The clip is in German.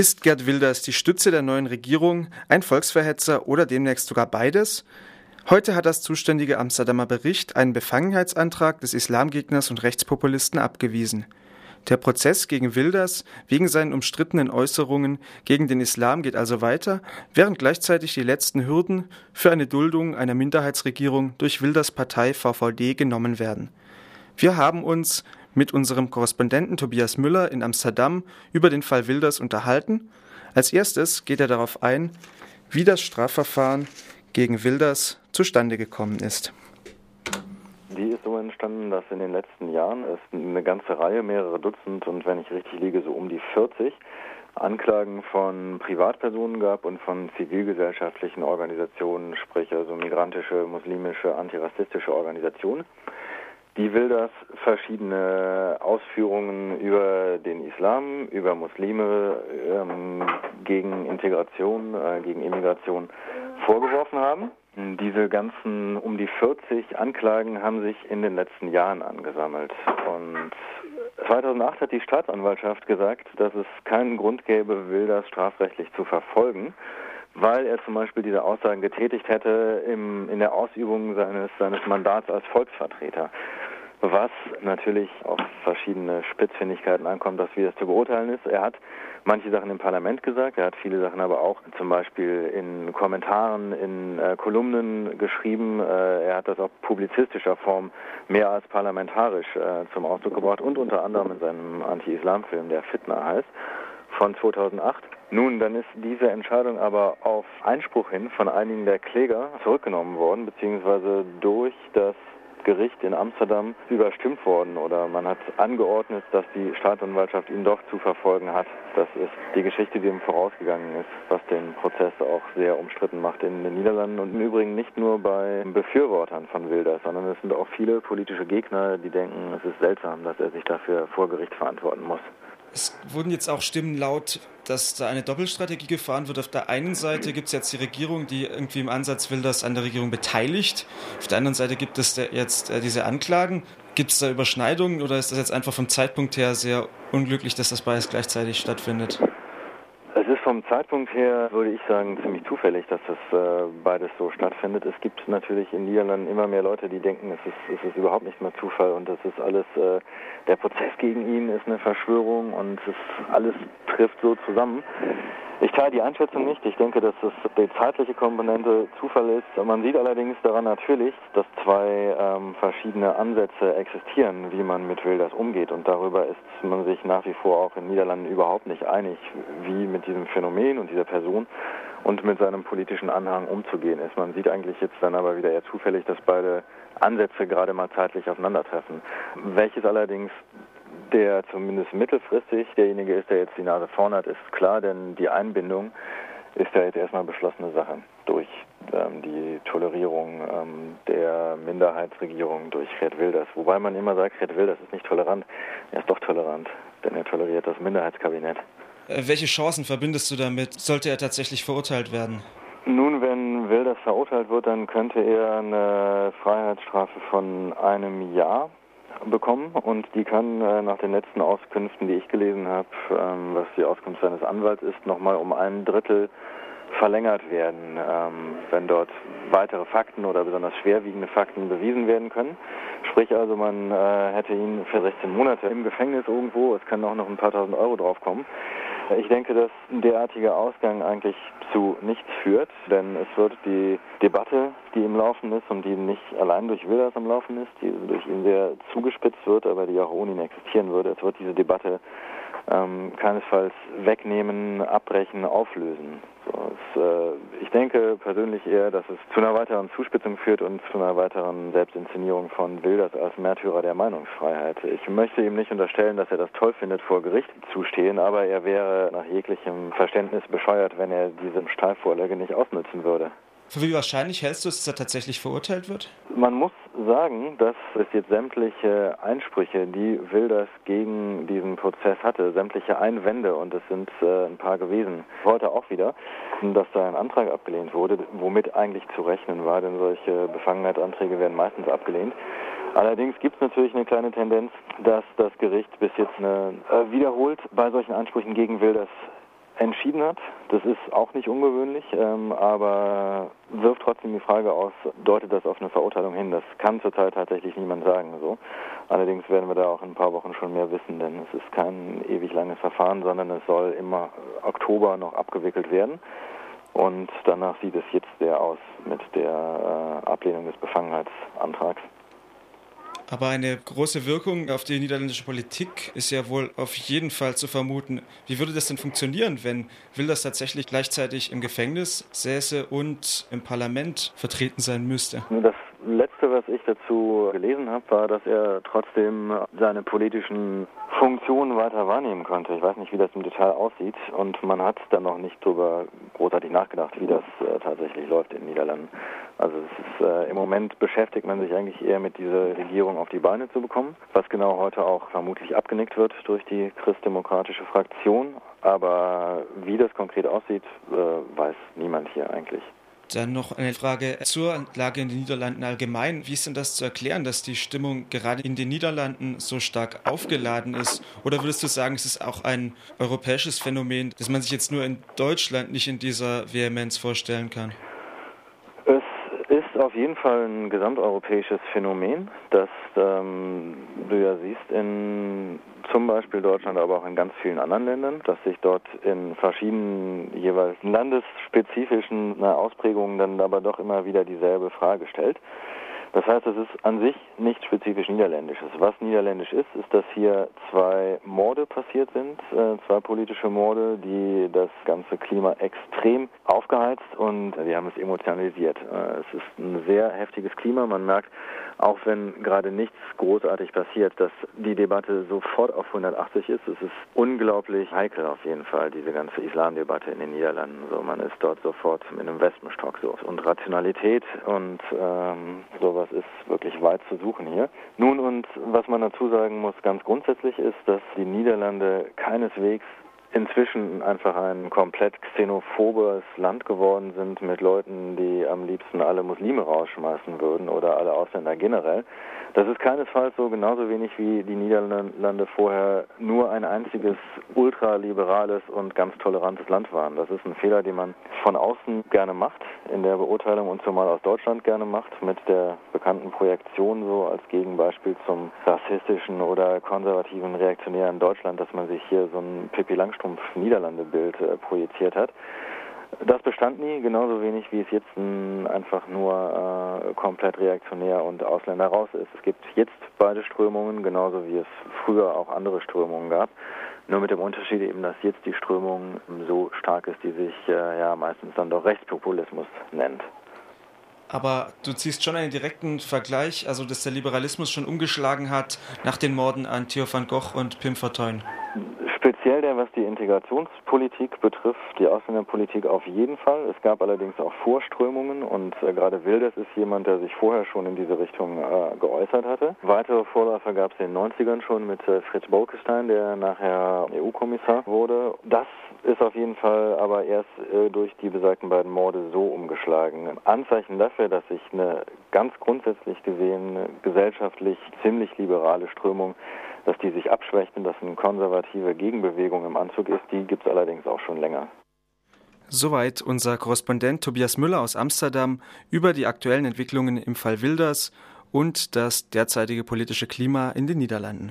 Ist Gerd Wilders die Stütze der neuen Regierung, ein Volksverhetzer oder demnächst sogar beides? Heute hat das zuständige Amsterdamer Bericht einen Befangenheitsantrag des Islamgegners und Rechtspopulisten abgewiesen. Der Prozess gegen Wilders wegen seinen umstrittenen Äußerungen gegen den Islam geht also weiter, während gleichzeitig die letzten Hürden für eine Duldung einer Minderheitsregierung durch Wilders Partei VVD genommen werden. Wir haben uns mit unserem Korrespondenten Tobias Müller in Amsterdam über den Fall Wilders unterhalten. Als erstes geht er darauf ein, wie das Strafverfahren gegen Wilders zustande gekommen ist. Die ist so entstanden, dass in den letzten Jahren es eine ganze Reihe, mehrere Dutzend und wenn ich richtig liege, so um die 40 Anklagen von Privatpersonen gab und von zivilgesellschaftlichen Organisationen, sprich also migrantische, muslimische, antirassistische Organisationen die will das verschiedene Ausführungen über den Islam, über Muslime ähm, gegen Integration, äh, gegen Immigration vorgeworfen haben. Diese ganzen um die 40 Anklagen haben sich in den letzten Jahren angesammelt. Und 2008 hat die Staatsanwaltschaft gesagt, dass es keinen Grund gäbe, will das strafrechtlich zu verfolgen weil er zum Beispiel diese Aussagen getätigt hätte im, in der Ausübung seines, seines Mandats als Volksvertreter. Was natürlich auf verschiedene Spitzfindigkeiten ankommt, das wie das zu beurteilen ist. Er hat manche Sachen im Parlament gesagt, er hat viele Sachen aber auch zum Beispiel in Kommentaren, in äh, Kolumnen geschrieben. Äh, er hat das auch publizistischer Form mehr als parlamentarisch äh, zum Ausdruck gebracht und unter anderem in seinem Anti-Islam-Film, der Fitna heißt, von 2008. Nun, dann ist diese Entscheidung aber auf Einspruch hin von einigen der Kläger zurückgenommen worden, beziehungsweise durch das Gericht in Amsterdam überstimmt worden oder man hat angeordnet, dass die Staatsanwaltschaft ihn doch zu verfolgen hat. Das ist die Geschichte, die ihm vorausgegangen ist, was den Prozess auch sehr umstritten macht in den Niederlanden und im Übrigen nicht nur bei Befürwortern von Wilders, sondern es sind auch viele politische Gegner, die denken, es ist seltsam, dass er sich dafür vor Gericht verantworten muss. Es wurden jetzt auch Stimmen laut, dass da eine Doppelstrategie gefahren wird. Auf der einen Seite gibt es jetzt die Regierung, die irgendwie im Ansatz will, dass an der Regierung beteiligt. Auf der anderen Seite gibt es jetzt äh, diese Anklagen. Gibt es da Überschneidungen oder ist das jetzt einfach vom Zeitpunkt her sehr unglücklich, dass das beides gleichzeitig stattfindet? Vom Zeitpunkt her, würde ich sagen, ziemlich zufällig, dass das äh, beides so stattfindet. Es gibt natürlich in Niederlanden immer mehr Leute, die denken, es ist, es ist überhaupt nicht mehr Zufall und das ist alles, äh, der Prozess gegen ihn ist eine Verschwörung und es alles trifft so zusammen. Ich teile die Einschätzung nicht. Ich denke, dass es die zeitliche Komponente Zufall ist. Man sieht allerdings daran natürlich, dass zwei ähm, verschiedene Ansätze existieren, wie man mit Wilders umgeht. Und darüber ist man sich nach wie vor auch in den Niederlanden überhaupt nicht einig, wie mit diesem Phänomen und dieser Person und mit seinem politischen Anhang umzugehen ist. Man sieht eigentlich jetzt dann aber wieder eher zufällig, dass beide Ansätze gerade mal zeitlich aufeinandertreffen. Welches allerdings der zumindest mittelfristig derjenige ist, der jetzt die Nase vorne hat, ist klar, denn die Einbindung ist ja jetzt erstmal beschlossene Sache durch ähm, die Tolerierung ähm, der Minderheitsregierung durch Gerd Wilders. Wobei man immer sagt, Gerd Wilders ist nicht tolerant. Er ist doch tolerant, denn er toleriert das Minderheitskabinett. Äh, welche Chancen verbindest du damit? Sollte er tatsächlich verurteilt werden? Nun, wenn Wilders verurteilt wird, dann könnte er eine Freiheitsstrafe von einem Jahr bekommen und die kann äh, nach den letzten Auskünften, die ich gelesen habe, ähm, was die Auskunft seines Anwalts ist, nochmal um ein Drittel verlängert werden, ähm, wenn dort weitere Fakten oder besonders schwerwiegende Fakten bewiesen werden können. Sprich also, man äh, hätte ihn für 16 Monate im Gefängnis irgendwo, es können auch noch ein paar tausend Euro draufkommen. Ich denke, dass ein derartiger Ausgang eigentlich zu nichts führt, denn es wird die Debatte, die im Laufen ist und die nicht allein durch Wilders am Laufen ist, die durch ihn sehr zugespitzt wird, aber die auch ohne ihn existieren würde, es wird diese Debatte ähm, keinesfalls wegnehmen, abbrechen, auflösen. So, es, äh, ich denke persönlich eher, dass es zu einer weiteren Zuspitzung führt und zu einer weiteren Selbstinszenierung von Wilders als Märtyrer der Meinungsfreiheit. Ich möchte ihm nicht unterstellen, dass er das toll findet, vor Gericht zu stehen, aber er wäre nach jeglichem Verständnis bescheuert, wenn er diese Steilvorlage nicht ausnutzen würde. Für wie wahrscheinlich hältst du es, dass er tatsächlich verurteilt wird? Man muss sagen, dass es jetzt sämtliche Einsprüche, die Wilders gegen diesen Prozess hatte, sämtliche Einwände, und es sind äh, ein paar gewesen, heute auch wieder, dass da ein Antrag abgelehnt wurde, womit eigentlich zu rechnen war, denn solche Befangenheitsanträge werden meistens abgelehnt. Allerdings gibt es natürlich eine kleine Tendenz, dass das Gericht bis jetzt eine, äh, wiederholt bei solchen Ansprüchen gegen Wilders entschieden hat. Das ist auch nicht ungewöhnlich, ähm, aber wirft trotzdem die Frage aus, deutet das auf eine Verurteilung hin? Das kann zurzeit tatsächlich niemand sagen. So. Allerdings werden wir da auch in ein paar Wochen schon mehr wissen, denn es ist kein ewig langes Verfahren, sondern es soll im Oktober noch abgewickelt werden. Und danach sieht es jetzt sehr aus mit der äh, Ablehnung des Befangenheitsantrags. Aber eine große Wirkung auf die niederländische Politik ist ja wohl auf jeden Fall zu vermuten. Wie würde das denn funktionieren, wenn Wilders tatsächlich gleichzeitig im Gefängnis säße und im Parlament vertreten sein müsste? Das Letzte, was ich dazu gelesen habe, war, dass er trotzdem seine politischen Funktionen weiter wahrnehmen konnte. Ich weiß nicht, wie das im Detail aussieht und man hat dann noch nicht darüber großartig nachgedacht, wie das äh, tatsächlich läuft in den Niederlanden. Also ist, äh, im Moment beschäftigt man sich eigentlich eher mit dieser Regierung auf die Beine zu bekommen, was genau heute auch vermutlich abgenickt wird durch die christdemokratische Fraktion. Aber wie das konkret aussieht, äh, weiß niemand hier eigentlich. Dann noch eine Frage zur Lage in den Niederlanden allgemein. Wie ist denn das zu erklären, dass die Stimmung gerade in den Niederlanden so stark aufgeladen ist? Oder würdest du sagen, es ist auch ein europäisches Phänomen, das man sich jetzt nur in Deutschland nicht in dieser Vehemenz vorstellen kann? Auf jeden Fall ein gesamteuropäisches Phänomen, das ähm, du ja siehst in zum Beispiel Deutschland, aber auch in ganz vielen anderen Ländern, dass sich dort in verschiedenen jeweils landesspezifischen Ausprägungen dann aber doch immer wieder dieselbe Frage stellt. Das heißt, es ist an sich nicht spezifisch niederländisches. Was niederländisch ist, ist, dass hier zwei Morde passiert sind, äh, zwei politische Morde, die das ganze Klima extrem aufgeheizt und die haben es emotionalisiert. Äh, es ist ein sehr heftiges Klima. Man merkt, auch wenn gerade nichts großartig passiert, dass die Debatte sofort auf 180 ist. Es ist unglaublich heikel auf jeden Fall, diese ganze Islamdebatte in den Niederlanden. So, man ist dort sofort mit einem Wespenstock so. Und Rationalität und ähm, sowas ist wirklich weit zu suchen hier. Nun und was man dazu sagen muss, ganz grundsätzlich ist, dass die Niederlande keineswegs inzwischen einfach ein komplett xenophobes Land geworden sind mit Leuten, die am liebsten alle Muslime rausschmeißen würden oder alle Ausländer generell. Das ist keinesfalls so, genauso wenig wie die Niederlande vorher nur ein einziges ultraliberales und ganz tolerantes Land waren. Das ist ein Fehler, den man von außen gerne macht, in der Beurteilung und zumal aus Deutschland gerne macht, mit der bekannten Projektion so als Gegenbeispiel zum rassistischen oder konservativen reaktionären Deutschland, dass man sich hier so ein Pippi Langstrumpf Niederlande-Bild äh, projiziert hat. Das bestand nie, genauso wenig wie es jetzt ein, einfach nur äh, komplett reaktionär und Ausländer raus ist. Es gibt jetzt beide Strömungen, genauso wie es früher auch andere Strömungen gab. Nur mit dem Unterschied eben, dass jetzt die Strömung so stark ist, die sich äh, ja meistens dann doch Rechtspopulismus nennt. Aber du ziehst schon einen direkten Vergleich, also dass der Liberalismus schon umgeschlagen hat nach den Morden an Theo van Gogh und Pim Fortuyn. Speziell der, was die Integrationspolitik betrifft, die Ausländerpolitik auf jeden Fall. Es gab allerdings auch Vorströmungen und äh, gerade Wilders ist jemand, der sich vorher schon in diese Richtung äh, geäußert hatte. Weitere Vorläufer gab es in den 90ern schon mit äh, Fritz Bolkestein, der nachher EU-Kommissar wurde. Das ist auf jeden Fall aber erst äh, durch die besagten beiden Morde so umgeschlagen. Anzeichen dafür, dass sich eine ganz grundsätzlich gesehen gesellschaftlich ziemlich liberale Strömung dass die sich abschwächt dass eine konservative Gegenbewegung im Anzug ist, die gibt es allerdings auch schon länger. Soweit unser Korrespondent Tobias Müller aus Amsterdam über die aktuellen Entwicklungen im Fall Wilders und das derzeitige politische Klima in den Niederlanden.